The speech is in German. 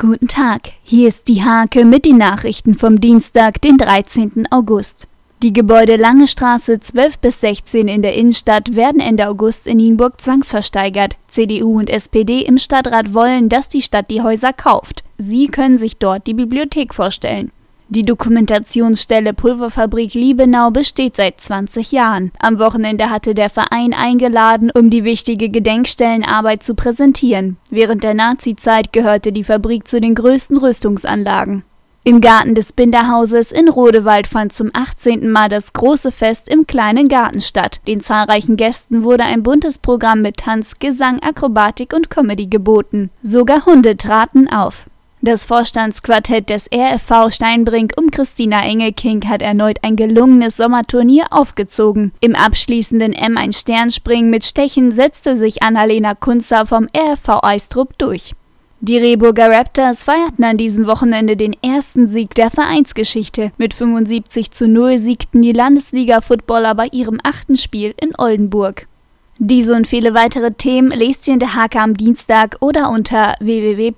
Guten Tag, hier ist die Hake mit den Nachrichten vom Dienstag, den 13. August. Die Gebäude Lange Straße 12 bis 16 in der Innenstadt werden Ende August in Nienburg zwangsversteigert. CDU und SPD im Stadtrat wollen, dass die Stadt die Häuser kauft. Sie können sich dort die Bibliothek vorstellen. Die Dokumentationsstelle Pulverfabrik Liebenau besteht seit 20 Jahren. Am Wochenende hatte der Verein eingeladen, um die wichtige Gedenkstellenarbeit zu präsentieren. Während der Nazizeit gehörte die Fabrik zu den größten Rüstungsanlagen. Im Garten des Binderhauses in Rodewald fand zum 18. Mal das große Fest im kleinen Garten statt. Den zahlreichen Gästen wurde ein buntes Programm mit Tanz, Gesang, Akrobatik und Comedy geboten. Sogar Hunde traten auf. Das Vorstandsquartett des RFV Steinbrink um Christina Engelking hat erneut ein gelungenes Sommerturnier aufgezogen. Im abschließenden M1 Sternspringen mit Stechen setzte sich Annalena Kunzer vom RFV Eistrup durch. Die Rehburger Raptors feierten an diesem Wochenende den ersten Sieg der Vereinsgeschichte. Mit 75 zu 0 siegten die Landesliga-Footballer bei ihrem achten Spiel in Oldenburg. Diese und viele weitere Themen lest ihr in der Hake am Dienstag oder unter www.diehake.de.